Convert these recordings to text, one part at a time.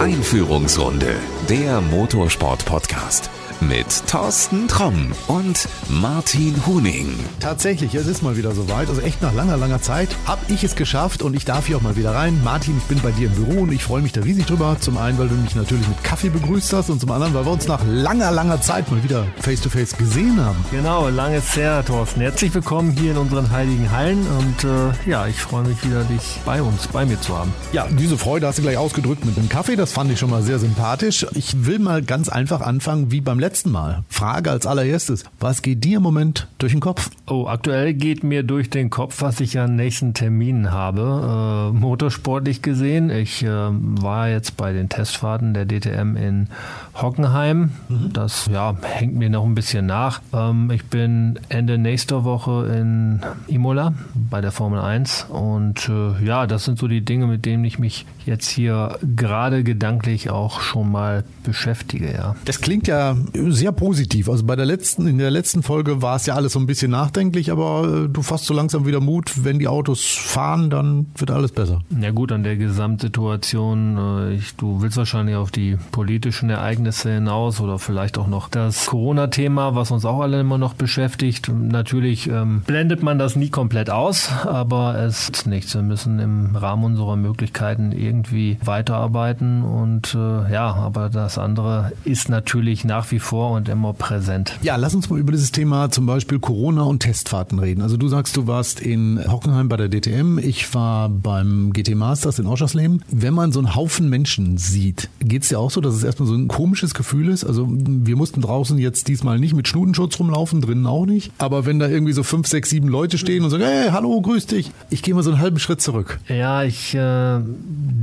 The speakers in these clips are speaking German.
Einführungsrunde, der Motorsport-Podcast mit Thorsten Tromm und Martin Huning. Tatsächlich, es ist mal wieder soweit. Also echt nach langer, langer Zeit habe ich es geschafft und ich darf hier auch mal wieder rein. Martin, ich bin bei dir im Büro und ich freue mich da riesig drüber. Zum einen, weil du mich natürlich mit Kaffee begrüßt hast und zum anderen, weil wir uns nach langer, langer Zeit mal wieder face-to-face -face gesehen haben. Genau, lange ist her, Thorsten. Herzlich willkommen hier in unseren heiligen Hallen und äh, ja, ich freue mich wieder, dich bei uns, bei mir zu haben. Ja, diese Freude hast du gleich ausgedrückt mit dem Kaffee. Das fand ich schon mal sehr sympathisch. Ich will mal ganz einfach anfangen wie beim letzten letzten Mal. Frage als allererstes, was geht dir im Moment durch den Kopf? Oh, aktuell geht mir durch den Kopf, was ich an nächsten Terminen habe. Äh, motorsportlich gesehen, ich äh, war jetzt bei den Testfahrten der DTM in Hockenheim. Mhm. Das ja, hängt mir noch ein bisschen nach. Ähm, ich bin Ende nächster Woche in Imola bei der Formel 1 und äh, ja, das sind so die Dinge, mit denen ich mich jetzt hier gerade gedanklich auch schon mal beschäftige, ja. Das klingt ja sehr positiv. Also bei der letzten, in der letzten Folge war es ja alles so ein bisschen nachdenklich, aber äh, du fasst so langsam wieder Mut, wenn die Autos fahren, dann wird alles besser. Ja gut, an der Gesamtsituation, äh, ich, du willst wahrscheinlich auf die politischen Ereignisse hinaus oder vielleicht auch noch das Corona-Thema, was uns auch alle immer noch beschäftigt. Natürlich ähm, blendet man das nie komplett aus, aber es ist nichts. Wir müssen im Rahmen unserer Möglichkeiten irgendwie weiterarbeiten und äh, ja, aber das andere ist natürlich nach wie vor und immer präsent. Ja, lass uns mal über dieses Thema zum Beispiel Corona und Testfahrten reden. Also du sagst, du warst in Hockenheim bei der DTM, ich war beim GT Masters in Oschersleben. Wenn man so einen Haufen Menschen sieht, geht es ja auch so, dass es erstmal so ein komisches Gefühl ist. Also wir mussten draußen jetzt diesmal nicht mit Schnutenschutz rumlaufen, drinnen auch nicht. Aber wenn da irgendwie so fünf, sechs, sieben Leute stehen und sagen, hey, hallo, grüß dich, ich gehe mal so einen halben Schritt zurück. Ja, ich äh,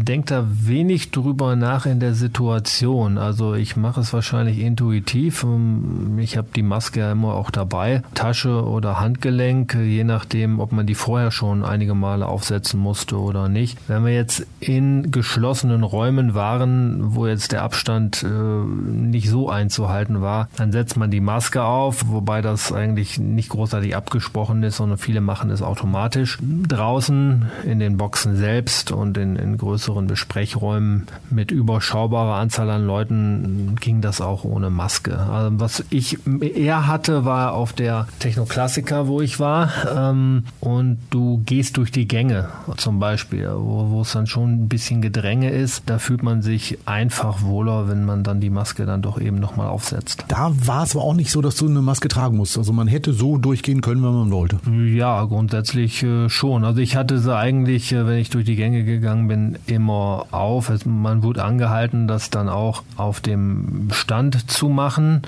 denke da wenig drüber nach in der Situation. Also ich mache es wahrscheinlich intuitiv. Ähm, ich habe die Maske ja immer auch dabei, Tasche oder Handgelenk, je nachdem, ob man die vorher schon einige Male aufsetzen musste oder nicht. Wenn wir jetzt in geschlossenen Räumen waren, wo jetzt der Abstand äh, nicht so einzuhalten war, dann setzt man die Maske auf, wobei das eigentlich nicht großartig abgesprochen ist, sondern viele machen es automatisch. Draußen in den Boxen selbst und in, in größeren Besprechräumen mit überschaubarer Anzahl an Leuten ging das auch ohne Maske. Also was ich eher hatte, war auf der Technoklassiker, wo ich war. Ähm, und du gehst durch die Gänge zum Beispiel, wo, wo es dann schon ein bisschen Gedränge ist. Da fühlt man sich einfach wohler, wenn man dann die Maske dann doch eben nochmal aufsetzt. Da war es aber auch nicht so, dass du eine Maske tragen musst. Also man hätte so durchgehen können, wenn man wollte. Ja, grundsätzlich äh, schon. Also ich hatte sie eigentlich, äh, wenn ich durch die Gänge gegangen bin, immer auf. Man wurde angehalten, das dann auch auf dem Stand zu machen machen.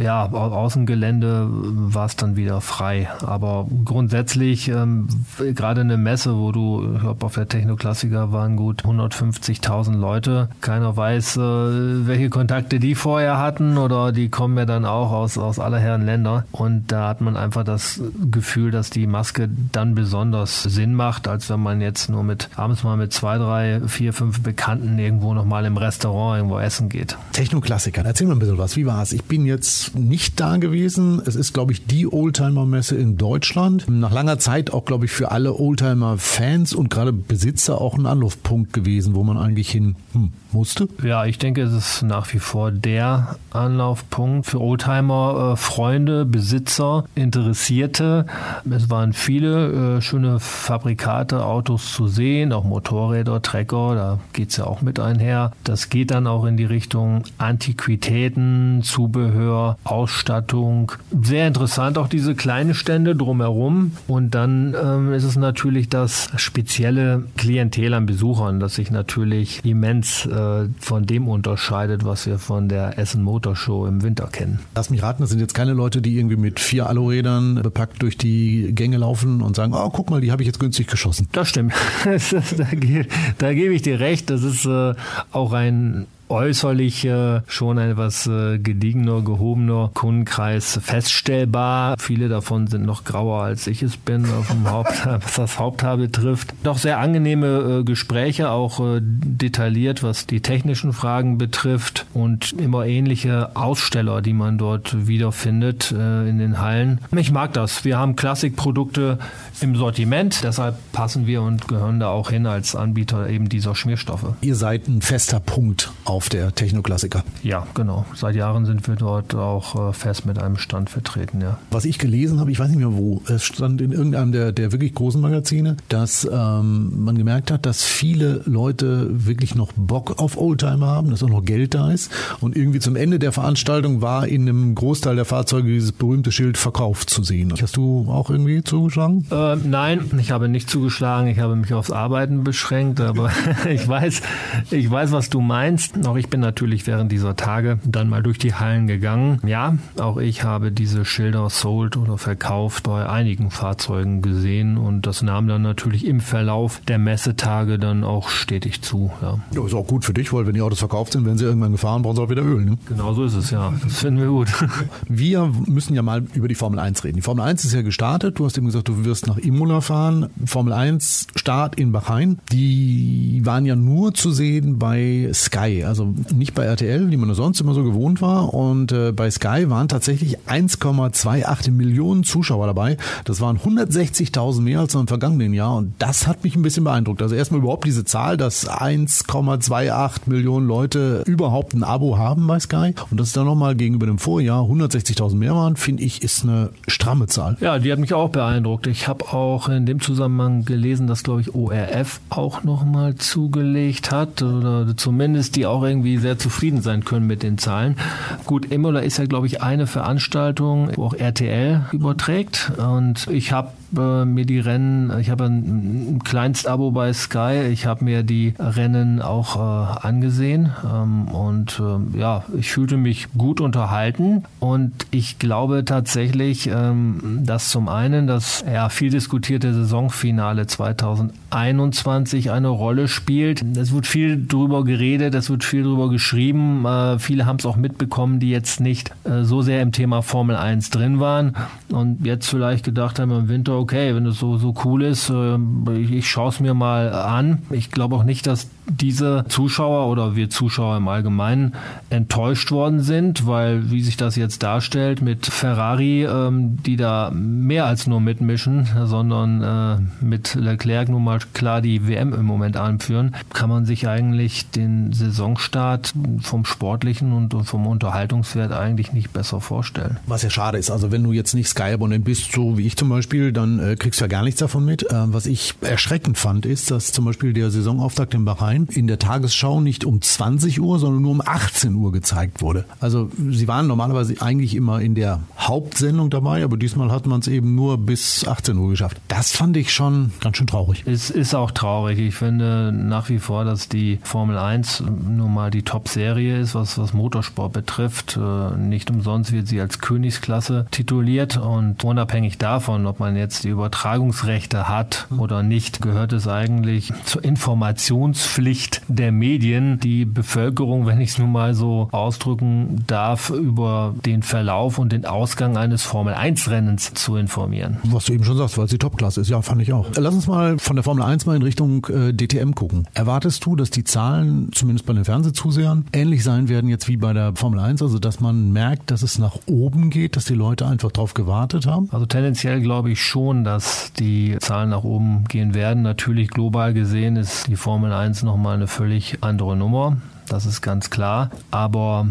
Ja, Außengelände war es dann wieder frei. Aber grundsätzlich, ähm, gerade eine Messe, wo du, ich glaube, auf der Technoklassiker waren gut 150.000 Leute. Keiner weiß, äh, welche Kontakte die vorher hatten oder die kommen ja dann auch aus, aus aller Herren Länder. Und da hat man einfach das Gefühl, dass die Maske dann besonders Sinn macht, als wenn man jetzt nur mit abends mal mit zwei, drei, vier, fünf Bekannten irgendwo nochmal im Restaurant irgendwo essen geht. Technoklassiker, erzähl mal ein bisschen was. Wie war Spaß. Ich bin jetzt nicht da gewesen. Es ist, glaube ich, die Oldtimer-Messe in Deutschland. Nach langer Zeit auch, glaube ich, für alle Oldtimer-Fans und gerade Besitzer auch ein Anlaufpunkt gewesen, wo man eigentlich hin hm, musste. Ja, ich denke, es ist nach wie vor der Anlaufpunkt für Oldtimer, äh, Freunde, Besitzer, Interessierte. Es waren viele äh, schöne Fabrikate, Autos zu sehen, auch Motorräder, Trecker, da geht es ja auch mit einher. Das geht dann auch in die Richtung Antiquitäten, Zubehör, Ausstattung. Sehr interessant auch diese kleinen Stände drumherum. Und dann ähm, ist es natürlich das spezielle Klientel an Besuchern, das sich natürlich immens äh, von dem unterscheidet, was wir von der Essen Motor Show im Winter kennen. Lass mich raten, das sind jetzt keine Leute, die irgendwie mit vier Alurädern bepackt durch die Gänge laufen und sagen, oh, guck mal, die habe ich jetzt günstig geschossen. Das stimmt. da, da, gebe ich dir recht. Das ist äh, auch ein äußerlich äh, schon etwas äh, gediegener, gehobener Kundenkreis feststellbar. Viele davon sind noch grauer, als ich es bin, auf Haupt, was das Haupthaar betrifft. Doch sehr angenehme äh, Gespräche, auch äh, detailliert, was die technischen Fragen betrifft und immer ähnliche Aussteller, die man dort wiederfindet äh, in den Hallen. Ich mag das. Wir haben Klassikprodukte im Sortiment, deshalb passen wir und gehören da auch hin als Anbieter eben dieser Schmierstoffe. Ihr seid ein fester Punkt auf der Technoklassiker. Ja, genau. Seit Jahren sind wir dort auch äh, fest mit einem Stand vertreten, ja. Was ich gelesen habe, ich weiß nicht mehr wo, es stand in irgendeinem der, der wirklich großen Magazine, dass ähm, man gemerkt hat, dass viele Leute wirklich noch Bock auf Oldtimer haben, dass auch noch Geld da ist. Und irgendwie zum Ende der Veranstaltung war in einem Großteil der Fahrzeuge dieses berühmte Schild verkauft zu sehen. Hast du auch irgendwie zugeschlagen? Äh, nein, ich habe nicht zugeschlagen. Ich habe mich aufs Arbeiten beschränkt, aber ich weiß, ich weiß, was du meinst. Auch ich bin natürlich während dieser Tage dann mal durch die Hallen gegangen. Ja, auch ich habe diese Schilder sold oder verkauft bei einigen Fahrzeugen gesehen und das nahm dann natürlich im Verlauf der Messetage dann auch stetig zu. Ja. ja ist auch gut für dich, weil wenn die Autos verkauft sind, wenn sie irgendwann gefahren, brauchen sie auch wieder Öl. Ne? Genau so ist es, ja. Das finden wir gut. Wir müssen ja mal über die Formel 1 reden. Die Formel 1 ist ja gestartet. Du hast eben gesagt, du wirst nach Imola fahren. Formel 1 Start in Bahrain. Die waren ja nur zu sehen bei Sky, also nicht bei RTL, wie man sonst immer so gewohnt war. Und äh, bei Sky waren tatsächlich 1,28 Millionen Zuschauer dabei. Das waren 160.000 mehr als im vergangenen Jahr. Und das hat mich ein bisschen beeindruckt. Also erstmal überhaupt diese Zahl, dass 1,28 Millionen Leute überhaupt ein Abo haben bei Sky. Und dass es dann nochmal gegenüber dem Vorjahr 160.000 mehr waren, finde ich, ist eine stramme Zahl. Ja, die hat mich auch beeindruckt. Ich habe auch in dem Zusammenhang gelesen, dass, glaube ich, ORF auch nochmal zugelegt hat oder zumindest die auch irgendwie sehr zufrieden sein können mit den Zahlen. Gut, Imola ist ja, glaube ich, eine Veranstaltung, wo auch RTL überträgt und ich habe äh, mir die Rennen, ich habe ein, ein Kleinstabo bei Sky, ich habe mir die Rennen auch äh, angesehen ähm, und äh, ja, ich fühlte mich gut unterhalten und ich glaube tatsächlich, ähm, dass zum einen das ja, viel diskutierte Saisonfinale 2021 eine Rolle spielt. Es wird viel drüber geredet, es wird viel drüber geschrieben. Äh, viele haben es auch mitbekommen, die jetzt nicht äh, so sehr im Thema Formel 1 drin waren und jetzt vielleicht gedacht haben im Winter, okay, wenn es so, so cool ist, äh, ich, ich schaue es mir mal an. Ich glaube auch nicht, dass diese Zuschauer oder wir Zuschauer im Allgemeinen enttäuscht worden sind, weil wie sich das jetzt darstellt mit Ferrari, ähm, die da mehr als nur mitmischen, sondern äh, mit Leclerc nun mal klar die WM im Moment anführen, kann man sich eigentlich den Saisonstart vom sportlichen und vom Unterhaltungswert eigentlich nicht besser vorstellen. Was ja schade ist, also wenn du jetzt nicht Sky-Abonnent bist, so wie ich zum Beispiel, dann äh, kriegst du ja gar nichts davon mit. Äh, was ich erschreckend fand, ist, dass zum Beispiel der Saisonauftakt in Bahrain in der Tagesschau nicht um 20 Uhr, sondern nur um 18 Uhr gezeigt wurde. Also sie waren normalerweise eigentlich immer in der Hauptsendung dabei, aber diesmal hat man es eben nur bis 18 Uhr geschafft. Das fand ich schon ganz schön traurig. Es ist auch traurig. Ich finde nach wie vor, dass die Formel 1 nun mal die Top-Serie ist, was, was Motorsport betrifft. Äh, nicht umsonst wird sie als Königsklasse tituliert und unabhängig davon, ob man jetzt die Übertragungsrechte hat oder nicht, gehört es eigentlich zur Informationspflicht der Medien, die Bevölkerung, wenn ich es nun mal so ausdrücken darf, über den Verlauf und den Ausgang eines Formel 1 Rennens zu informieren. Was du eben schon sagst, weil es die Topklasse ist, ja, fand ich auch. Lass uns mal von der Formel 1 mal in Richtung äh, DTM gucken. Erwartest du, dass die Zahlen, zumindest bei den Fernsehzusehern, ähnlich sein werden jetzt wie bei der Formel 1, also dass man merkt, dass es nach oben geht, dass die Leute einfach drauf gewartet haben? Also tendenziell glaube ich schon, dass die Zahlen nach oben gehen werden. Natürlich global gesehen ist die Formel 1 nochmal eine völlig andere Nummer. Das ist ganz klar. Aber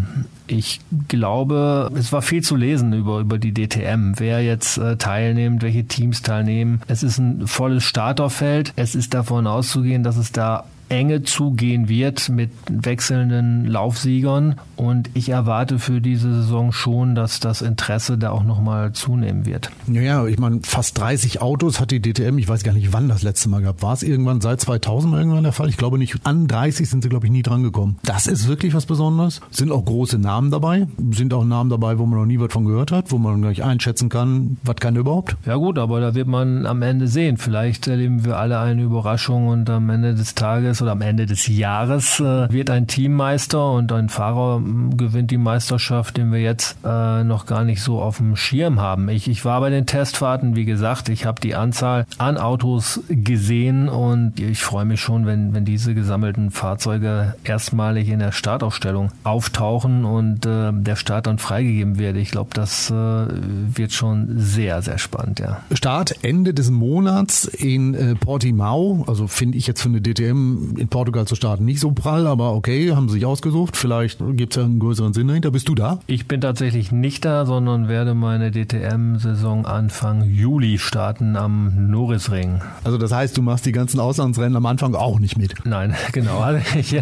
ich glaube, es war viel zu lesen über, über die DTM, wer jetzt äh, teilnimmt, welche Teams teilnehmen. Es ist ein volles Starterfeld. Es ist davon auszugehen, dass es da enge zugehen wird mit wechselnden Laufsiegern. Und ich erwarte für diese Saison schon, dass das Interesse da auch nochmal zunehmen wird. Ja, ich meine, fast 30 Autos hat die DTM, ich weiß gar nicht, wann das letzte Mal gab. War es irgendwann seit 2000 irgendwann der Fall? Ich glaube nicht. An 30 sind sie, glaube ich, nie dran gekommen. Das ist wirklich was Besonderes. Sind auch große Namen dabei. Sind auch Namen dabei, wo man noch nie was von gehört hat, wo man gleich einschätzen kann, was kann der überhaupt. Ja gut, aber da wird man am Ende sehen. Vielleicht erleben wir alle eine Überraschung und am Ende des Tages Tages oder am Ende des Jahres äh, wird ein Teammeister und ein Fahrer mm, gewinnt die Meisterschaft, den wir jetzt äh, noch gar nicht so auf dem Schirm haben. Ich, ich war bei den Testfahrten, wie gesagt, ich habe die Anzahl an Autos gesehen und ich freue mich schon, wenn, wenn diese gesammelten Fahrzeuge erstmalig in der Startaufstellung auftauchen und äh, der Start dann freigegeben wird. Ich glaube, das äh, wird schon sehr, sehr spannend, ja. Start Ende des Monats in äh, Portimao, also finde ich jetzt für eine DTM in Portugal zu starten nicht so prall, aber okay, haben sie sich ausgesucht. Vielleicht gibt es ja einen größeren Sinn dahinter. Bist du da? Ich bin tatsächlich nicht da, sondern werde meine DTM-Saison Anfang Juli starten am Norrisring. Also das heißt, du machst die ganzen Auslandsrennen am Anfang auch nicht mit? Nein, genau. Also ich,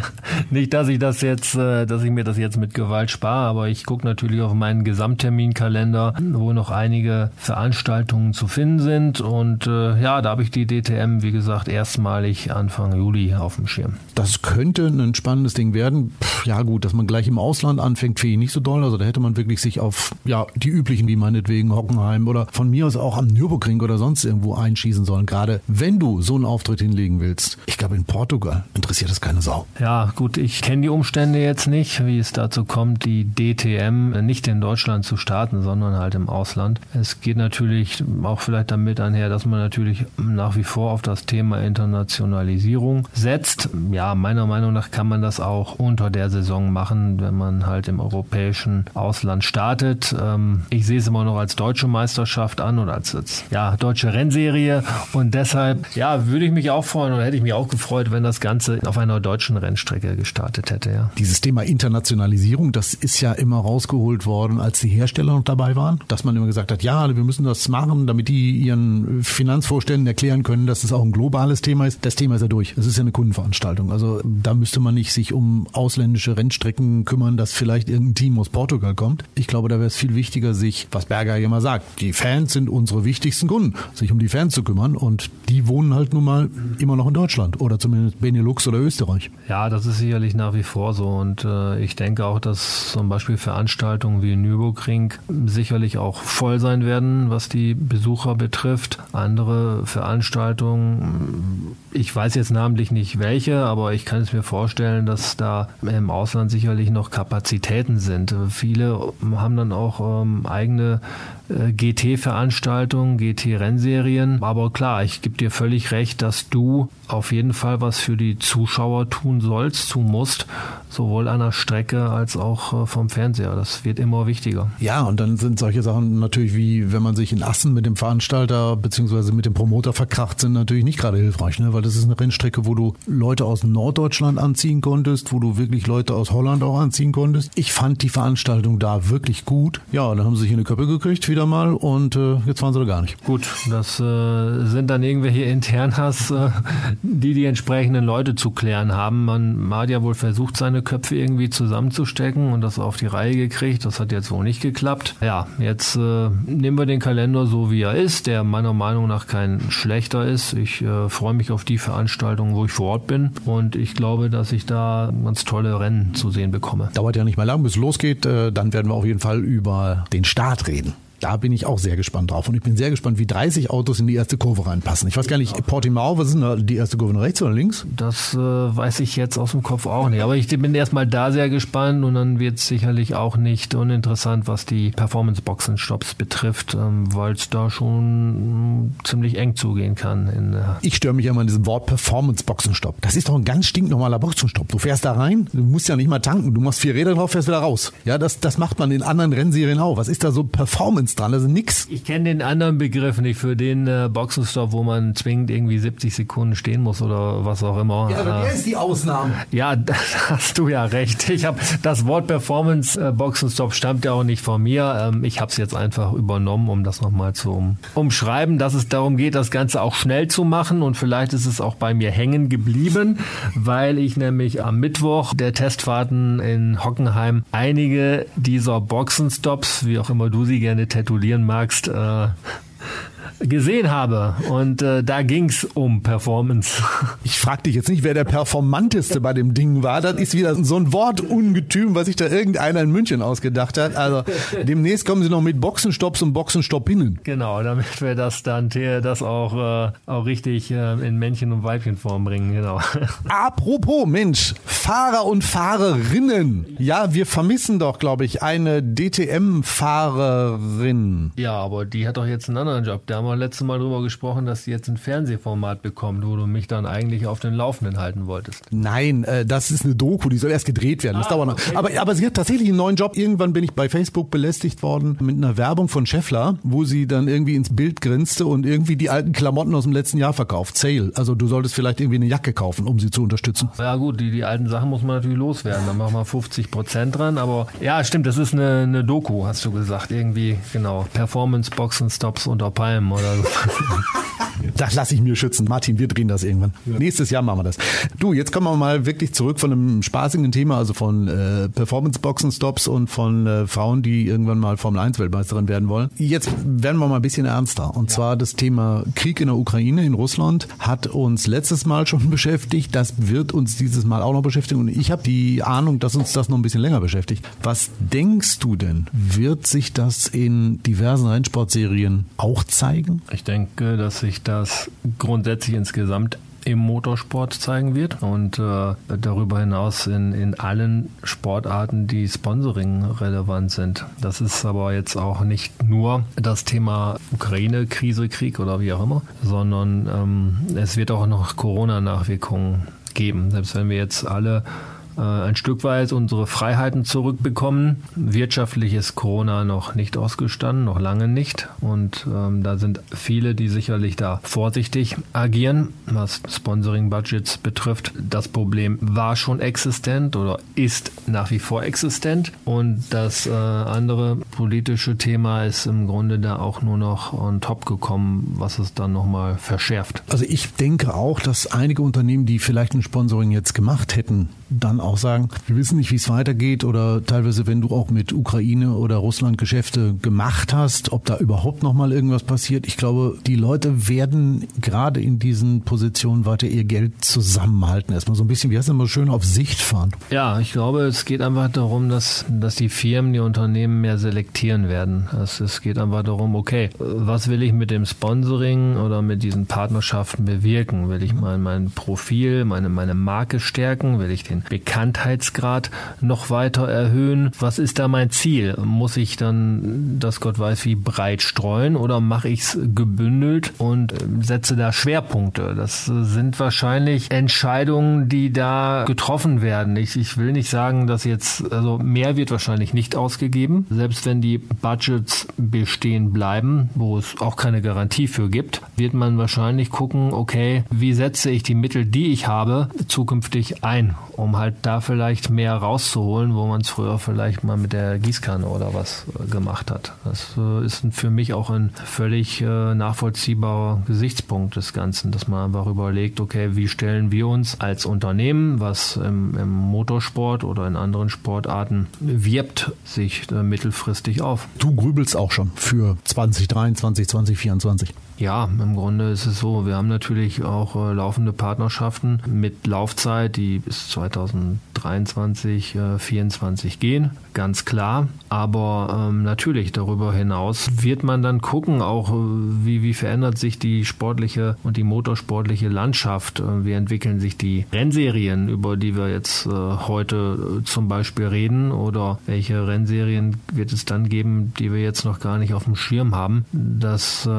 nicht, dass ich das jetzt, äh, dass ich mir das jetzt mit Gewalt spare, aber ich gucke natürlich auf meinen Gesamtterminkalender, wo noch einige Veranstaltungen zu finden sind. Und äh, ja, da habe ich die DTM, wie gesagt, erstmalig Anfang Juli auf dem Schirm. Das könnte ein spannendes Ding werden. Pff, ja gut, dass man gleich im Ausland anfängt, finde ich nicht so doll. Also da hätte man wirklich sich auf ja die üblichen, wie meinetwegen Hockenheim oder von mir aus auch am Nürburgring oder sonst irgendwo einschießen sollen. Gerade wenn du so einen Auftritt hinlegen willst. Ich glaube, in Portugal interessiert das keine Sau. Ja, gut, ich kenne die Umstände jetzt nicht, wie es dazu kommt, die DTM nicht in Deutschland zu starten, sondern halt im Ausland. Es geht natürlich auch vielleicht damit einher, dass man natürlich nach wie vor auf das Thema Internationalisierung setzt. Ja, meiner Meinung nach kann man das auch unter der Saison machen, wenn man halt im europäischen Ausland startet. Ähm, ich sehe es immer noch als deutsche Meisterschaft an oder als, als ja, deutsche Rennserie und deshalb ja, würde ich mich auch freuen oder hätte ich mich auch gefreut, wenn das Ganze auf einer deutschen Rennstrecke gestartet hätte. Ja. Dieses Thema Internationalisierung, das ist ja immer rausgeholt worden, als die Hersteller noch dabei waren, dass man immer gesagt hat, ja, wir müssen das machen, damit die ihren Finanzvorständen erklären können, dass es auch ein globales Thema ist. Das Thema ist ja durch. Es ist ja eine Kundenveranstaltung. Also da müsste man nicht sich um ausländische Rennstrecken kümmern, dass vielleicht irgendein Team aus Portugal kommt. Ich glaube, da wäre es viel wichtiger, sich, was Berger ja immer sagt, die Fans sind unsere wichtigsten Kunden, sich um die Fans zu kümmern und die wohnen halt nun mal immer noch in Deutschland oder zumindest Benelux oder Österreich. Ja, das ist sicherlich nach wie vor so und äh, ich denke auch, dass zum Beispiel Veranstaltungen wie Nürburgring sicherlich auch voll sein werden, was die Besucher betrifft. Andere Veranstaltungen, ich weiß jetzt namentlich nicht welche, aber ich kann es mir vorstellen, dass da im Ausland sicherlich noch Kapazitäten sind. Viele haben dann auch ähm, eigene äh, GT-Veranstaltungen, GT-Rennserien. Aber klar, ich gebe dir völlig recht, dass du auf jeden Fall was für die Zuschauer tun sollst, tun musst, sowohl an der Strecke als auch äh, vom Fernseher. Das wird immer wichtiger. Ja, und dann sind solche Sachen natürlich wie, wenn man sich in Assen mit dem Veranstalter bzw. mit dem Promoter verkracht, sind natürlich nicht gerade hilfreich, ne? weil das ist eine Rennstrecke, wo du Leute aus Norddeutschland anziehen konntest, wo du wirklich Leute aus Holland auch anziehen konntest. Ich fand die Veranstaltung da wirklich gut. Ja, dann haben sie sich in die Köpfe gekriegt wieder mal und äh, jetzt fahren sie da gar nicht. Gut, das äh, sind dann irgendwelche Internas, äh, die die entsprechenden Leute zu klären haben. Man hat ja wohl versucht, seine Köpfe irgendwie zusammenzustecken und das auf die Reihe gekriegt. Das hat jetzt wohl nicht geklappt. Ja, jetzt äh, nehmen wir den Kalender so, wie er ist, der meiner Meinung nach kein schlechter ist. Ich äh, freue mich auf die Veranstaltung, wo ich vor Ort bin und ich glaube, dass ich da ganz tolle Rennen zu sehen bekomme. Dauert ja nicht mehr lang, bis es losgeht. Äh, dann werden wir auf jeden Fall über den Start reden. Da bin ich auch sehr gespannt drauf. Und ich bin sehr gespannt, wie 30 Autos in die erste Kurve reinpassen. Ich weiß gar nicht, Portimao, was ist denn da die erste Kurve, rechts oder links? Das äh, weiß ich jetzt aus dem Kopf auch nicht. Aber ich bin erstmal da sehr gespannt und dann wird es sicherlich auch nicht uninteressant, was die Performance-Boxen-Stops betrifft, ähm, weil es da schon mh, ziemlich eng zugehen kann. In, äh ich störe mich immer an diesem Wort Performance-Boxenstopp. Das ist doch ein ganz stinknormaler Boxenstopp. Du fährst da rein, du musst ja nicht mal tanken, du machst vier Räder drauf, fährst wieder raus. Ja, das, das macht man in anderen Rennserien auch. Was ist da so Performance dran? Also nix. Ich kenne den anderen Begriff nicht für den äh, Boxenstopp, wo man zwingend irgendwie 70 Sekunden stehen muss oder was auch immer. Ja, aber der ist die Ausnahme. Ja, da hast du ja recht. Ich habe das Wort Performance äh, Boxenstopp stammt ja auch nicht von mir. Ähm, ich habe es jetzt einfach übernommen, um das nochmal zu um, umschreiben, dass es darum geht, das Ganze auch schnell zu machen und vielleicht ist es auch bei mir hängen geblieben, weil ich nämlich am Mittwoch der Testfahrten in Hockenheim einige dieser Boxenstops, wie auch immer du sie gerne tätowieren magst, äh, gesehen habe. Und äh, da ging's um Performance. Ich frage dich jetzt nicht, wer der performanteste bei dem Ding war. Das ist wieder so ein Wortungetüm, was sich da irgendeiner in München ausgedacht hat. Also demnächst kommen sie noch mit Boxenstopps und Boxenstoppinnen. Genau, damit wir das dann das auch, äh, auch richtig äh, in Männchen- und Weibchenform bringen. Genau. Apropos, Mensch, Fahrer und Fahrerinnen. Ja, wir vermissen doch, glaube ich, eine DTM-Fahrerin. Ja, aber die hat doch jetzt einen anderen Job. Da haben wir letztes Mal drüber gesprochen, dass sie jetzt ein Fernsehformat bekommt, wo du mich dann eigentlich auf den Laufenden halten wolltest. Nein, äh, das ist eine Doku, die soll erst gedreht werden. Das ah, dauert noch. Okay. Aber, aber sie hat tatsächlich einen neuen Job. Irgendwann bin ich bei Facebook belästigt worden mit einer Werbung von Scheffler, wo sie dann irgendwie ins Bild grinste und irgendwie die alten Klamotten aus dem letzten Jahr verkauft. Sale. Also du solltest vielleicht irgendwie eine Jacke kaufen, um sie zu unterstützen. Ja gut, die, die alten Sachen muss man natürlich loswerden. Dann machen wir 50 Prozent dran. Aber ja, stimmt, das ist eine, eine Doku, hast du gesagt. Irgendwie, genau. Performance Boxen Stops unter Palmen oder so. Das lasse ich mir schützen. Martin, wir drehen das irgendwann. Ja. Nächstes Jahr machen wir das. Du, jetzt kommen wir mal wirklich zurück von einem spaßigen Thema, also von äh, Performance-Boxen-Stops und von äh, Frauen, die irgendwann mal Formel 1-Weltmeisterin werden wollen. Jetzt werden wir mal ein bisschen ernster. Und ja. zwar das Thema Krieg in der Ukraine, in Russland, hat uns letztes Mal schon beschäftigt. Das wird uns dieses Mal auch noch beschäftigen. Und ich habe die Ahnung, dass uns das noch ein bisschen länger beschäftigt. Was denkst du denn, wird sich das in diversen Rennsportserien auch zeigen? Ich denke, dass sich das grundsätzlich insgesamt im Motorsport zeigen wird und äh, darüber hinaus in, in allen Sportarten, die Sponsoring relevant sind. Das ist aber jetzt auch nicht nur das Thema Ukraine, Krise, Krieg oder wie auch immer, sondern ähm, es wird auch noch Corona-Nachwirkungen geben. Selbst wenn wir jetzt alle ein Stück weit unsere Freiheiten zurückbekommen. Wirtschaftlich ist Corona noch nicht ausgestanden, noch lange nicht. Und ähm, da sind viele, die sicherlich da vorsichtig agieren, was Sponsoring-Budgets betrifft. Das Problem war schon existent oder ist nach wie vor existent. Und das äh, andere politische Thema ist im Grunde da auch nur noch on top gekommen, was es dann nochmal verschärft. Also ich denke auch, dass einige Unternehmen, die vielleicht ein Sponsoring jetzt gemacht hätten, dann auch sagen, wir wissen nicht, wie es weitergeht oder teilweise, wenn du auch mit Ukraine oder Russland Geschäfte gemacht hast, ob da überhaupt noch mal irgendwas passiert. Ich glaube, die Leute werden gerade in diesen Positionen weiter ihr Geld zusammenhalten. Erstmal so ein bisschen, wie heißt das immer schön, auf Sicht fahren. Ja, ich glaube, es geht einfach darum, dass, dass die Firmen, die Unternehmen mehr selektieren werden. Es, es geht einfach darum, okay, was will ich mit dem Sponsoring oder mit diesen Partnerschaften bewirken? Will ich mal mein Profil, meine, meine Marke stärken? Will ich den den Bekanntheitsgrad noch weiter erhöhen? Was ist da mein Ziel? Muss ich dann das Gott weiß wie breit streuen oder mache ich es gebündelt und setze da Schwerpunkte? Das sind wahrscheinlich Entscheidungen, die da getroffen werden. Ich, ich will nicht sagen, dass jetzt, also mehr wird wahrscheinlich nicht ausgegeben, selbst wenn die Budgets bestehen bleiben, wo es auch keine Garantie für gibt, wird man wahrscheinlich gucken, okay, wie setze ich die Mittel, die ich habe, zukünftig ein, um halt da vielleicht mehr rauszuholen, wo man es früher vielleicht mal mit der Gießkanne oder was äh, gemacht hat. Das äh, ist für mich auch ein völlig äh, nachvollziehbarer Gesichtspunkt des Ganzen, dass man einfach überlegt, okay, wie stellen wir uns als Unternehmen, was im, im Motorsport oder in anderen Sportarten wirbt, sich mittelfristig auf. Du grübelst auch schon für 2023, 2024. Ja, im Grunde ist es so. Wir haben natürlich auch äh, laufende Partnerschaften mit Laufzeit, die bis 2023, äh, 2024 gehen, ganz klar. Aber ähm, natürlich darüber hinaus wird man dann gucken, auch äh, wie, wie verändert sich die sportliche und die motorsportliche Landschaft. Äh, wie entwickeln sich die Rennserien, über die wir jetzt äh, heute äh, zum Beispiel reden, oder welche Rennserien wird es dann geben, die wir jetzt noch gar nicht auf dem Schirm haben. Das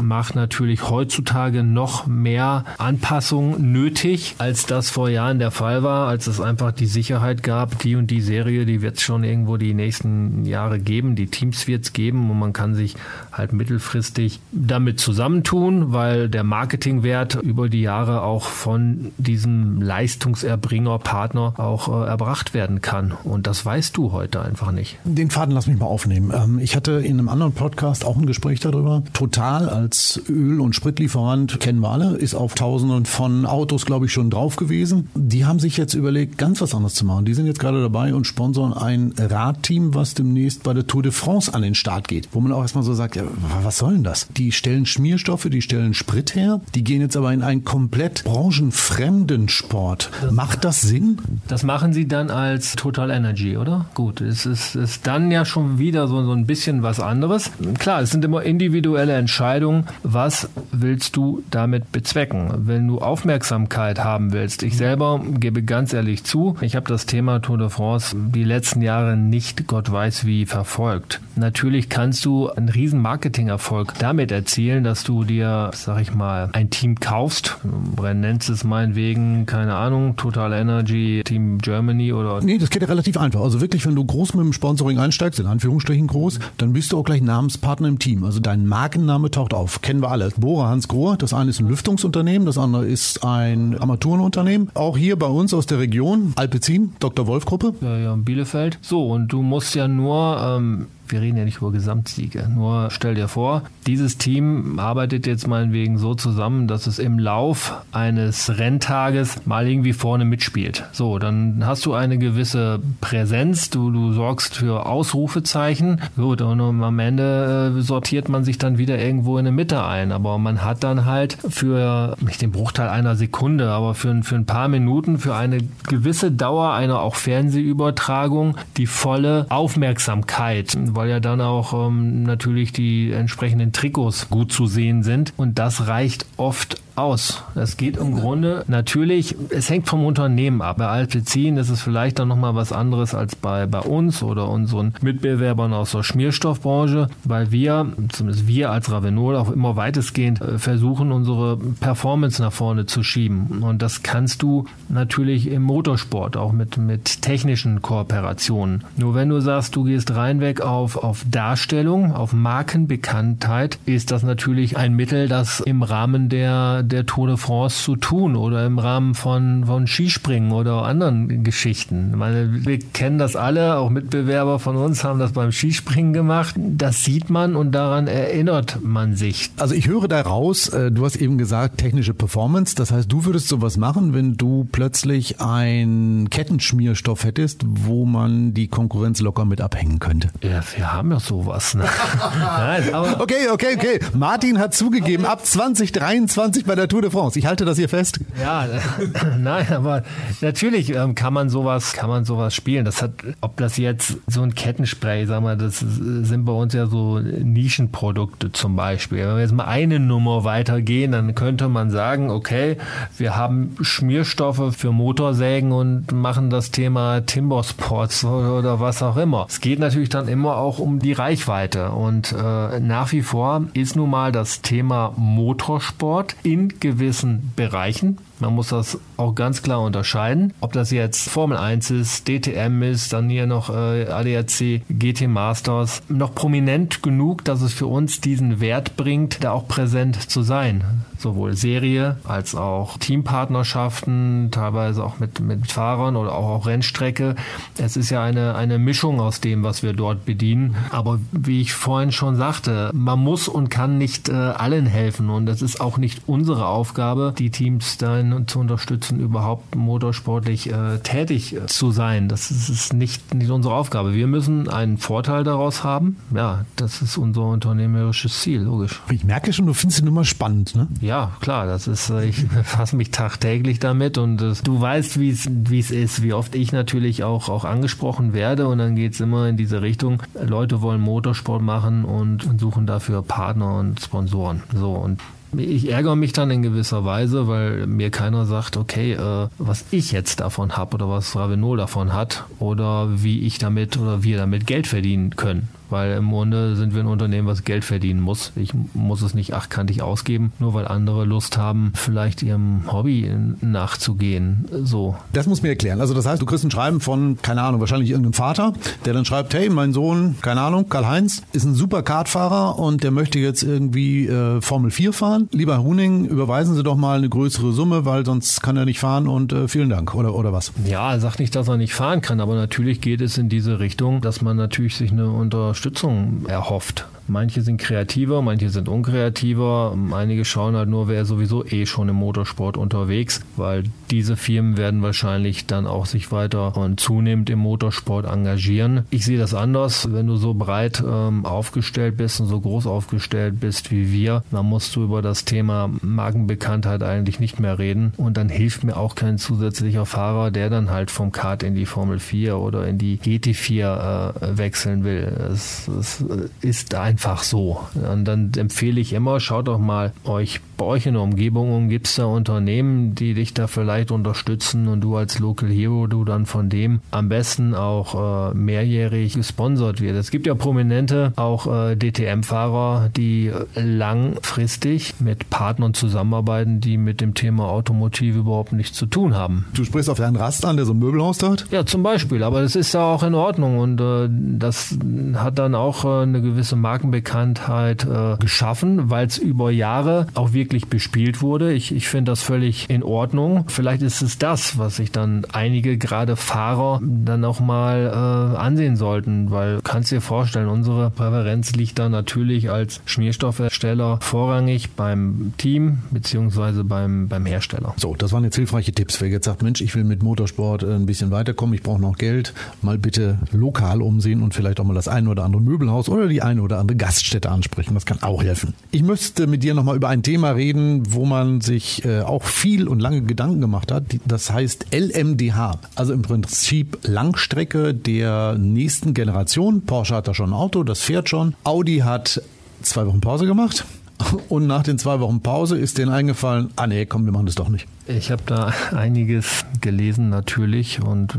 macht macht natürlich heutzutage noch mehr Anpassung nötig, als das vor Jahren der Fall war, als es einfach die Sicherheit gab, die und die Serie, die wird es schon irgendwo die nächsten Jahre geben, die Teams wird es geben und man kann sich halt mittelfristig damit zusammentun, weil der Marketingwert über die Jahre auch von diesem Leistungserbringer, Partner auch äh, erbracht werden kann. Und das weißt du heute einfach nicht. Den Faden lass mich mal aufnehmen. Ähm, ich hatte in einem anderen Podcast auch ein Gespräch darüber. Total als als Öl- und Spritlieferant, kennen wir alle, ist auf Tausenden von Autos, glaube ich, schon drauf gewesen. Die haben sich jetzt überlegt, ganz was anderes zu machen. Die sind jetzt gerade dabei und sponsern ein Radteam, was demnächst bei der Tour de France an den Start geht. Wo man auch erstmal so sagt, ja, was soll denn das? Die stellen Schmierstoffe, die stellen Sprit her, die gehen jetzt aber in einen komplett branchenfremden Sport. Macht das Sinn? Das machen sie dann als Total Energy, oder? Gut, es ist, ist dann ja schon wieder so, so ein bisschen was anderes. Klar, es sind immer individuelle Entscheidungen. Was willst du damit bezwecken? Wenn du Aufmerksamkeit haben willst, ich selber gebe ganz ehrlich zu, ich habe das Thema Tour de France die letzten Jahre nicht Gott weiß wie verfolgt. Natürlich kannst du einen riesen Marketingerfolg damit erzielen, dass du dir, sag ich mal, ein Team kaufst. Nennst es meinetwegen, keine Ahnung, Total Energy, Team Germany oder. Nee, das geht ja relativ einfach. Also wirklich, wenn du groß mit dem Sponsoring einsteigst, in Anführungsstrichen groß, dann bist du auch gleich Namenspartner im Team. Also dein Markenname taucht auf. Kennen wir alle. Bohrer Hans Grohr, das eine ist ein Lüftungsunternehmen, das andere ist ein Armaturenunternehmen. Auch hier bei uns aus der Region, Alpezin, Dr. Wolf Gruppe. Ja, ja, Bielefeld. So, und du musst ja nur ähm, wir reden ja nicht über Gesamtsiege. Nur stell dir vor, dieses Team arbeitet jetzt meinetwegen so zusammen, dass es im Lauf eines Renntages mal irgendwie vorne mitspielt. So, dann hast du eine gewisse Präsenz, du, du sorgst für Ausrufezeichen. Gut, und am Ende äh, sortiert man sich dann wieder irgendwo in der Mitte ein. Aber man hat dann halt für nicht den Bruchteil einer Sekunde, aber für, für ein paar Minuten, für eine gewisse Dauer einer auch Fernsehübertragung die volle Aufmerksamkeit weil ja dann auch ähm, natürlich die entsprechenden Trikots gut zu sehen sind. Und das reicht oft aus. Es geht im Grunde natürlich, es hängt vom Unternehmen ab. Bei Alpecin ist es vielleicht dann nochmal was anderes als bei, bei uns oder unseren Mitbewerbern aus der Schmierstoffbranche, weil wir, zumindest wir als Ravenol, auch immer weitestgehend äh, versuchen, unsere Performance nach vorne zu schieben. Und das kannst du natürlich im Motorsport, auch mit, mit technischen Kooperationen. Nur wenn du sagst, du gehst reinweg auf, auf Darstellung, auf Markenbekanntheit, ist das natürlich ein Mittel, das im Rahmen der, der Tour de France zu tun oder im Rahmen von, von Skispringen oder anderen Geschichten. Ich meine, wir kennen das alle, auch Mitbewerber von uns haben das beim Skispringen gemacht. Das sieht man und daran erinnert man sich. Also ich höre da raus, äh, du hast eben gesagt, technische Performance. Das heißt, du würdest sowas machen, wenn du plötzlich einen Kettenschmierstoff hättest, wo man die Konkurrenz locker mit abhängen könnte. Ja, wir haben ja sowas. Ne? Nein, okay, okay, okay. Martin hat zugegeben, ab 2023 bei der Tour de France. Ich halte das hier fest. Ja, nein, aber natürlich ähm, kann man sowas, kann man sowas spielen. Das hat, ob das jetzt so ein Kettenspray, sag mal, das sind bei uns ja so Nischenprodukte zum Beispiel. Wenn wir jetzt mal eine Nummer weitergehen, dann könnte man sagen, okay, wir haben Schmierstoffe für Motorsägen und machen das Thema Timbersports oder, oder was auch immer. Es geht natürlich dann immer auch um die Reichweite und äh, nach wie vor ist nun mal das Thema Motorsport in in gewissen Bereichen. Man muss das auch ganz klar unterscheiden. Ob das jetzt Formel 1 ist, DTM ist, dann hier noch äh, ADAC, GT Masters, noch prominent genug, dass es für uns diesen Wert bringt, da auch präsent zu sein. Sowohl Serie als auch Teampartnerschaften, teilweise auch mit, mit Fahrern oder auch, auch Rennstrecke. Es ist ja eine, eine Mischung aus dem, was wir dort bedienen. Aber wie ich vorhin schon sagte, man muss und kann nicht äh, allen helfen und es ist auch nicht unsere Aufgabe, die Teams dann zu unterstützen, überhaupt motorsportlich äh, tätig äh, zu sein. Das ist, ist nicht, nicht unsere Aufgabe. Wir müssen einen Vorteil daraus haben. Ja, das ist unser unternehmerisches Ziel, logisch. Ich merke schon, du findest die Nummer spannend, ne? Ja, klar, das ist, äh, ich befasse mich tagtäglich damit und äh, du weißt, wie es wie es ist, wie oft ich natürlich auch, auch angesprochen werde und dann geht es immer in diese Richtung. Leute wollen Motorsport machen und, und suchen dafür Partner und Sponsoren. So und ich ärgere mich dann in gewisser Weise, weil mir keiner sagt, okay, äh, was ich jetzt davon habe oder was Ravenol davon hat oder wie ich damit oder wir damit Geld verdienen können weil im Grunde sind wir ein Unternehmen, was Geld verdienen muss. Ich muss es nicht achtkantig ausgeben, nur weil andere Lust haben, vielleicht ihrem Hobby nachzugehen. So. Das muss mir erklären. Also das heißt, du kriegst ein Schreiben von, keine Ahnung, wahrscheinlich irgendeinem Vater, der dann schreibt, hey, mein Sohn, keine Ahnung, Karl-Heinz, ist ein super Kartfahrer und der möchte jetzt irgendwie äh, Formel 4 fahren. Lieber Herr Huning, überweisen Sie doch mal eine größere Summe, weil sonst kann er nicht fahren und äh, vielen Dank. Oder, oder was? Ja, er sagt nicht, dass er nicht fahren kann, aber natürlich geht es in diese Richtung, dass man natürlich sich eine Unterstützung Unterstützung erhofft. Manche sind kreativer, manche sind unkreativer. Einige schauen halt nur, wer sowieso eh schon im Motorsport unterwegs, weil diese Firmen werden wahrscheinlich dann auch sich weiter und zunehmend im Motorsport engagieren. Ich sehe das anders. Wenn du so breit ähm, aufgestellt bist und so groß aufgestellt bist wie wir, dann musst du über das Thema Markenbekanntheit eigentlich nicht mehr reden. Und dann hilft mir auch kein zusätzlicher Fahrer, der dann halt vom Kart in die Formel 4 oder in die GT4 äh, wechseln will. Es, es ist einfach so. Und dann empfehle ich immer, schaut doch mal euch bei euch in der Umgebung gibt es da Unternehmen, die dich da vielleicht unterstützen und du als Local Hero, du dann von dem am besten auch äh, mehrjährig gesponsert wird. Es gibt ja prominente, auch äh, DTM-Fahrer, die langfristig mit Partnern zusammenarbeiten, die mit dem Thema Automotive überhaupt nichts zu tun haben. Du sprichst auf Herrn Rast an, der so ein Möbelhaus hat? Ja, zum Beispiel. Aber das ist ja auch in Ordnung und äh, das hat dann auch äh, eine gewisse Markenbekanntheit äh, geschaffen, weil es über Jahre auch wirklich bespielt wurde. Ich, ich finde das völlig in Ordnung. Vielleicht ist es das, was sich dann einige, gerade Fahrer, dann auch mal äh, ansehen sollten, weil kannst dir vorstellen, unsere Präferenz liegt da natürlich als Schmierstoffhersteller vorrangig beim Team beziehungsweise beim, beim Hersteller. So, das waren jetzt hilfreiche Tipps. Wer jetzt sagt, Mensch, ich will mit Motorsport äh, ein bisschen weiterkommen, ich brauche noch Geld, mal bitte lokal umsehen und vielleicht auch mal das eine oder andere Möbelhaus oder die eine oder andere Gaststätte ansprechen. Das kann auch helfen. Ich müsste mit dir nochmal über ein Thema reden, wo man sich äh, auch viel und lange Gedanken gemacht hat. Das heißt LMDH, also im Prinzip Langstrecke der nächsten Generation. Porsche hat da schon ein Auto, das fährt schon. Audi hat zwei Wochen Pause gemacht. Und nach den zwei Wochen Pause ist denen eingefallen, ah nee, komm, wir machen das doch nicht. Ich habe da einiges gelesen natürlich und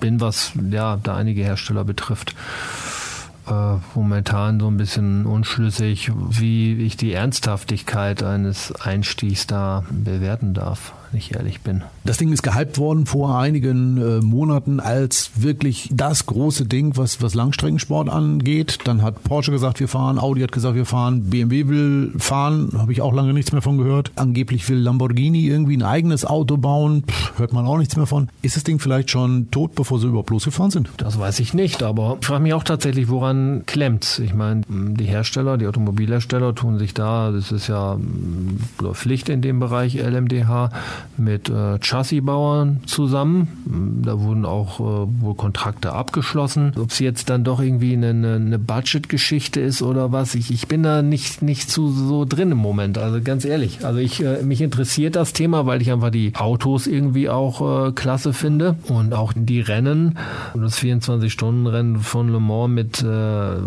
bin, was ja da einige Hersteller betrifft, äh, momentan so ein bisschen unschlüssig, wie ich die Ernsthaftigkeit eines Einstiegs da bewerten darf wenn ich ehrlich bin. Das Ding ist gehypt worden vor einigen äh, Monaten als wirklich das große Ding, was, was Langstreckensport angeht. Dann hat Porsche gesagt, wir fahren, Audi hat gesagt, wir fahren, BMW will fahren, habe ich auch lange nichts mehr von gehört. Angeblich will Lamborghini irgendwie ein eigenes Auto bauen, Pff, hört man auch nichts mehr von. Ist das Ding vielleicht schon tot, bevor sie überhaupt losgefahren sind? Das weiß ich nicht, aber ich frage mich auch tatsächlich, woran klemmt Ich meine, die Hersteller, die Automobilhersteller tun sich da, das ist ja Pflicht in dem Bereich LMDH, mit äh, Chassisbauern zusammen. Da wurden auch äh, wohl Kontrakte abgeschlossen. Ob es jetzt dann doch irgendwie eine, eine Budget-Geschichte ist oder was, ich, ich bin da nicht, nicht zu so drin im Moment. Also ganz ehrlich. Also ich, äh, mich interessiert das Thema, weil ich einfach die Autos irgendwie auch äh, klasse finde und auch die Rennen. Das 24-Stunden-Rennen von Le Mans mit äh,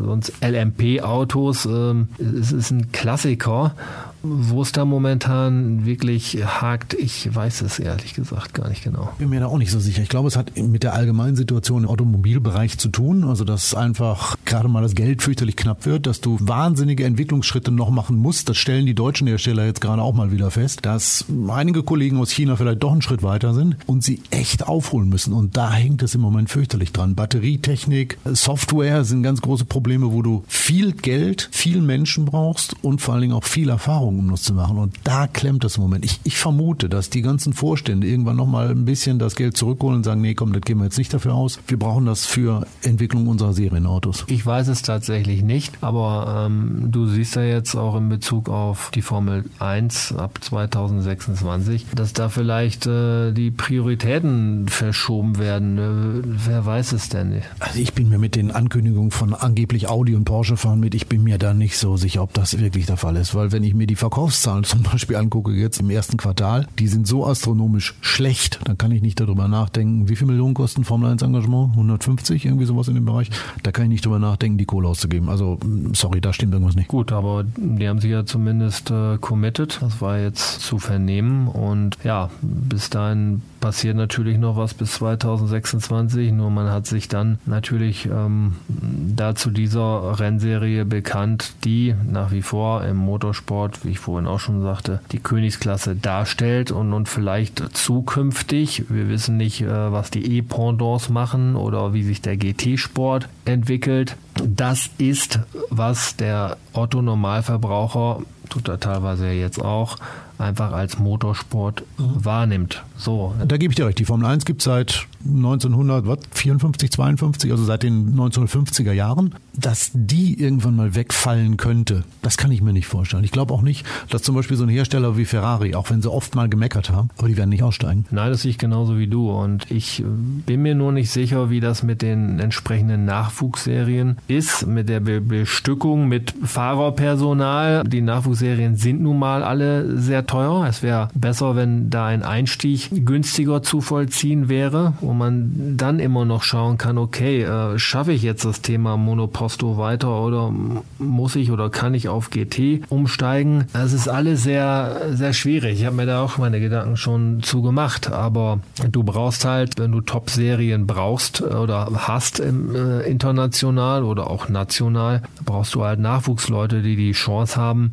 sonst LMP-Autos, äh, es ist ein Klassiker. Wo es da momentan wirklich hakt, ich weiß es ehrlich gesagt gar nicht genau. Ich bin mir da auch nicht so sicher. Ich glaube, es hat mit der allgemeinen Situation im Automobilbereich zu tun. Also, dass einfach gerade mal das Geld fürchterlich knapp wird, dass du wahnsinnige Entwicklungsschritte noch machen musst. Das stellen die deutschen Hersteller jetzt gerade auch mal wieder fest, dass einige Kollegen aus China vielleicht doch einen Schritt weiter sind und sie echt aufholen müssen. Und da hängt es im Moment fürchterlich dran. Batterietechnik, Software sind ganz große Probleme, wo du viel Geld, viel Menschen brauchst und vor allen Dingen auch viel Erfahrung Erfahrungen, um das zu machen. Und da klemmt das im Moment. Ich, ich vermute, dass die ganzen Vorstände irgendwann nochmal ein bisschen das Geld zurückholen und sagen, nee, komm, das geben wir jetzt nicht dafür aus. Wir brauchen das für Entwicklung unserer Serienautos. Ich weiß es tatsächlich nicht, aber ähm, du siehst ja jetzt auch in Bezug auf die Formel 1 ab 2026, dass da vielleicht äh, die Prioritäten verschoben werden. Äh, wer weiß es denn? Also ich bin mir mit den Ankündigungen von angeblich Audi und Porsche fahren mit, ich bin mir da nicht so sicher, ob das wirklich der Fall ist, weil wenn ich mir die Verkaufszahlen zum Beispiel angucke jetzt im ersten Quartal, die sind so astronomisch schlecht, dann kann ich nicht darüber nachdenken, wie viel Millionen kosten Formel 1 Engagement? 150, irgendwie sowas in dem Bereich. Da kann ich nicht darüber nachdenken, die Kohle auszugeben. Also, sorry, da stimmt irgendwas nicht. Gut, aber die haben sich ja zumindest äh, committed. Das war jetzt zu vernehmen. Und ja, bis dahin passiert natürlich noch was bis 2026. Nur man hat sich dann natürlich ähm, dazu dieser Rennserie bekannt, die nach wie vor im Motorsport, wie ich vorhin auch schon sagte, die Königsklasse darstellt und, und vielleicht zukünftig, wir wissen nicht, äh, was die E-Pendants machen oder wie sich der GT-Sport entwickelt, das ist, was der Otto Normalverbraucher, tut er teilweise ja jetzt auch, einfach als Motorsport mhm. wahrnimmt. So. Da gebe ich dir recht. Die Formel 1 gibt es seit 1954, 52, also seit den 1950er Jahren. Dass die irgendwann mal wegfallen könnte, das kann ich mir nicht vorstellen. Ich glaube auch nicht, dass zum Beispiel so ein Hersteller wie Ferrari, auch wenn sie oft mal gemeckert haben, aber die werden nicht aussteigen. Nein, das sehe ich genauso wie du. Und ich bin mir nur nicht sicher, wie das mit den entsprechenden Nachwuchsserien ist, mit der Bestückung, mit Fahrerpersonal. Die Nachwuchsserien sind nun mal alle sehr teuer. Es wäre besser, wenn da ein Einstieg günstiger zu vollziehen wäre, wo man dann immer noch schauen kann, okay, äh, schaffe ich jetzt das Thema Monoposto weiter oder muss ich oder kann ich auf GT umsteigen? Das ist alles sehr, sehr schwierig. Ich habe mir da auch meine Gedanken schon zu gemacht, aber du brauchst halt, wenn du Top-Serien brauchst oder hast im, äh, international oder auch national, brauchst du halt Nachwuchsleute, die die Chance haben,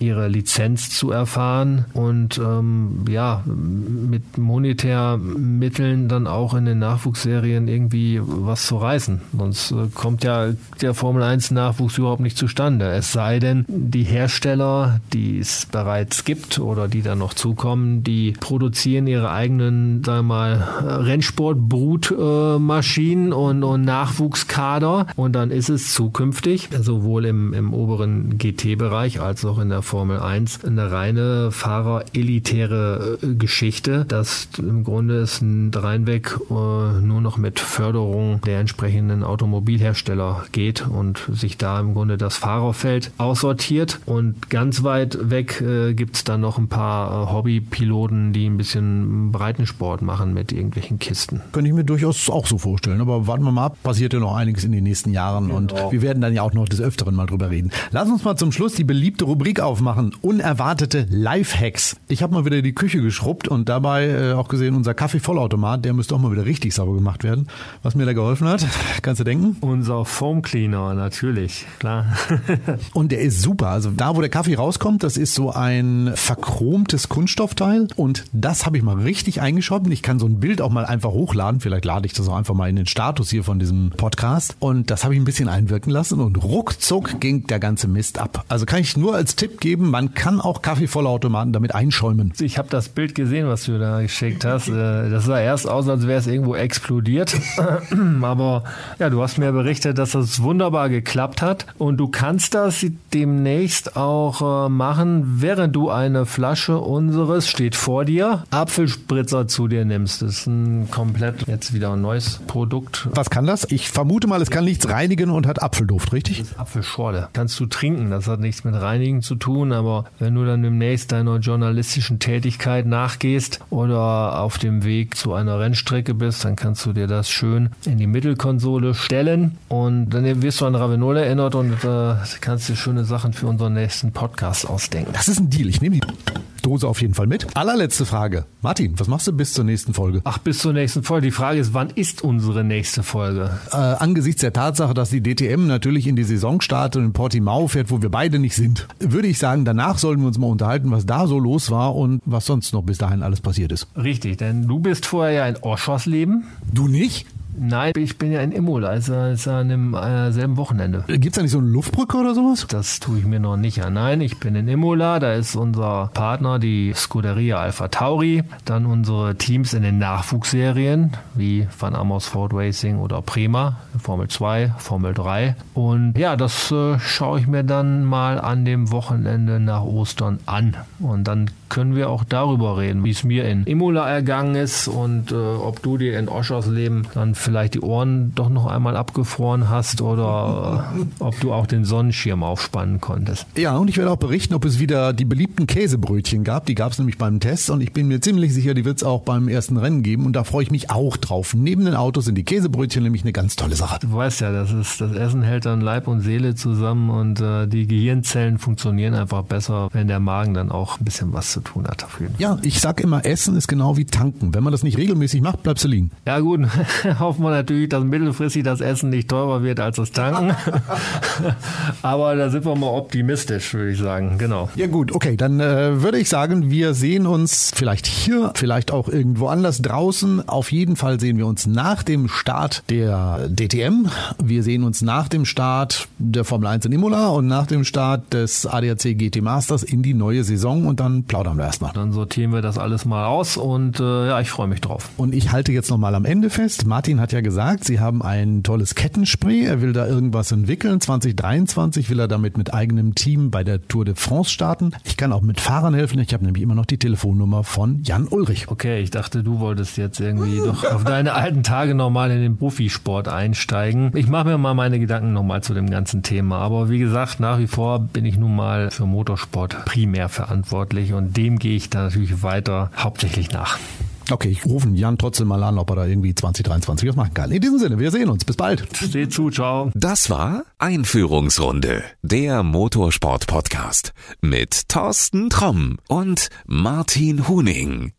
ihre Lizenz zu erfahren und ähm, ja, mit Monetärmitteln dann auch in den Nachwuchsserien irgendwie was zu reißen. Sonst äh, kommt ja der Formel 1 Nachwuchs überhaupt nicht zustande. Es sei denn, die Hersteller, die es bereits gibt oder die dann noch zukommen, die produzieren ihre eigenen, sagen wir mal, Rennsportbrutmaschinen äh, und, und Nachwuchskader und dann ist es zukünftig, sowohl im, im oberen GT-Bereich als auch in der Formel 1 eine reine Fahrer-elitäre äh, Geschichte. Das im Grunde ein reinweg äh, nur noch mit Förderung der entsprechenden Automobilhersteller geht und sich da im Grunde das Fahrerfeld aussortiert. Und ganz weit weg äh, gibt es dann noch ein paar äh, Hobbypiloten, die ein bisschen Breitensport machen mit irgendwelchen Kisten. Könnte ich mir durchaus auch so vorstellen. Aber warten wir mal ab, passiert ja noch einiges in den nächsten Jahren genau. und wir werden dann ja auch noch des Öfteren mal drüber reden. Lass uns mal zum Schluss die beliebte Rubrik auf aufmachen. Unerwartete Lifehacks. Ich habe mal wieder die Küche geschrubbt und dabei äh, auch gesehen, unser Kaffeevollautomat, der müsste auch mal wieder richtig sauber gemacht werden. Was mir da geholfen hat, kannst du denken? Unser Foam Cleaner, natürlich, klar. und der ist super. Also da, wo der Kaffee rauskommt, das ist so ein verchromtes Kunststoffteil und das habe ich mal richtig eingeschoben. Ich kann so ein Bild auch mal einfach hochladen. Vielleicht lade ich das auch einfach mal in den Status hier von diesem Podcast. Und das habe ich ein bisschen einwirken lassen und ruckzuck ging der ganze Mist ab. Also kann ich nur als Tipp geben, man kann auch Kaffeevollautomaten damit einschäumen. Ich habe das Bild gesehen, was du da geschickt hast. Äh, das sah erst aus, als wäre es irgendwo explodiert. Aber ja, du hast mir berichtet, dass das wunderbar geklappt hat. Und du kannst das demnächst auch äh, machen, während du eine Flasche unseres, steht vor dir, Apfelspritzer zu dir nimmst. Das ist ein komplett jetzt wieder ein neues Produkt. Was kann das? Ich vermute mal, es kann nichts reinigen und hat Apfelduft, richtig? Das ist Apfelschorle. Kannst du trinken. Das hat nichts mit Reinigen zu tun tun, aber wenn du dann demnächst deiner journalistischen Tätigkeit nachgehst oder auf dem Weg zu einer Rennstrecke bist, dann kannst du dir das schön in die Mittelkonsole stellen und dann wirst du an Ravenol erinnert und äh, kannst dir schöne Sachen für unseren nächsten Podcast ausdenken. Das ist ein Deal. Ich nehme die Dose auf jeden Fall mit. Allerletzte Frage. Martin, was machst du bis zur nächsten Folge? Ach, bis zur nächsten Folge. Die Frage ist, wann ist unsere nächste Folge? Äh, angesichts der Tatsache, dass die DTM natürlich in die Saison startet und in Portimao fährt, wo wir beide nicht sind, würde ich sagen, danach sollten wir uns mal unterhalten, was da so los war und was sonst noch bis dahin alles passiert ist. Richtig, denn du bist vorher ja in Oschersleben. Du nicht? Nein, ich bin ja in Imola, also ist an dem äh, selben Wochenende. Gibt es da nicht so eine Luftbrücke oder sowas? Das tue ich mir noch nicht an. Nein, ich bin in Imola, da ist unser Partner, die Scuderia Alpha Tauri, dann unsere Teams in den Nachwuchsserien, wie Van Amersfoort Racing oder Prima, Formel 2, Formel 3. Und ja, das äh, schaue ich mir dann mal an dem Wochenende nach Ostern an. Und dann können wir auch darüber reden, wie es mir in Imola ergangen ist und äh, ob du dir in Oschersleben dann vielleicht die Ohren doch noch einmal abgefroren hast oder ob du auch den Sonnenschirm aufspannen konntest. Ja, und ich werde auch berichten, ob es wieder die beliebten Käsebrötchen gab. Die gab es nämlich beim Test und ich bin mir ziemlich sicher, die wird es auch beim ersten Rennen geben und da freue ich mich auch drauf. Neben den Autos sind die Käsebrötchen nämlich eine ganz tolle Sache. Du weißt ja, das ist das Essen hält dann Leib und Seele zusammen und äh, die Gehirnzellen funktionieren einfach besser, wenn der Magen dann auch ein bisschen was zu tun hat. Auf jeden Fall. Ja, ich sag immer, Essen ist genau wie tanken. Wenn man das nicht regelmäßig macht, bleibst du liegen. Ja gut, hoffen wir natürlich, dass mittelfristig das Essen nicht teurer wird als das Tanken. Aber da sind wir mal optimistisch, würde ich sagen. Genau. Ja gut, okay, dann äh, würde ich sagen, wir sehen uns vielleicht hier, vielleicht auch irgendwo anders draußen. Auf jeden Fall sehen wir uns nach dem Start der DTM. Wir sehen uns nach dem Start der Formel 1 in Imola und nach dem Start des ADAC GT Masters in die neue Saison und dann plaudern wir erstmal. Dann sortieren wir das alles mal aus und äh, ja, ich freue mich drauf. Und ich halte jetzt nochmal am Ende fest. Martin hat ja gesagt, Sie haben ein tolles Kettenspray. Er will da irgendwas entwickeln. 2023 will er damit mit eigenem Team bei der Tour de France starten. Ich kann auch mit Fahrern helfen. Ich habe nämlich immer noch die Telefonnummer von Jan Ulrich. Okay, ich dachte, du wolltest jetzt irgendwie doch auf deine alten Tage nochmal in den Profisport einsteigen. Ich mache mir mal meine Gedanken nochmal zu dem ganzen Thema. Aber wie gesagt, nach wie vor bin ich nun mal für Motorsport primär verantwortlich und dem gehe ich da natürlich weiter hauptsächlich nach. Okay, ich rufe Jan trotzdem mal an, ob er da irgendwie 2023 was machen kann. In diesem Sinne, wir sehen uns. Bis bald. Seht zu, ciao. Das war Einführungsrunde, der Motorsport-Podcast mit Thorsten Tromm und Martin Huning.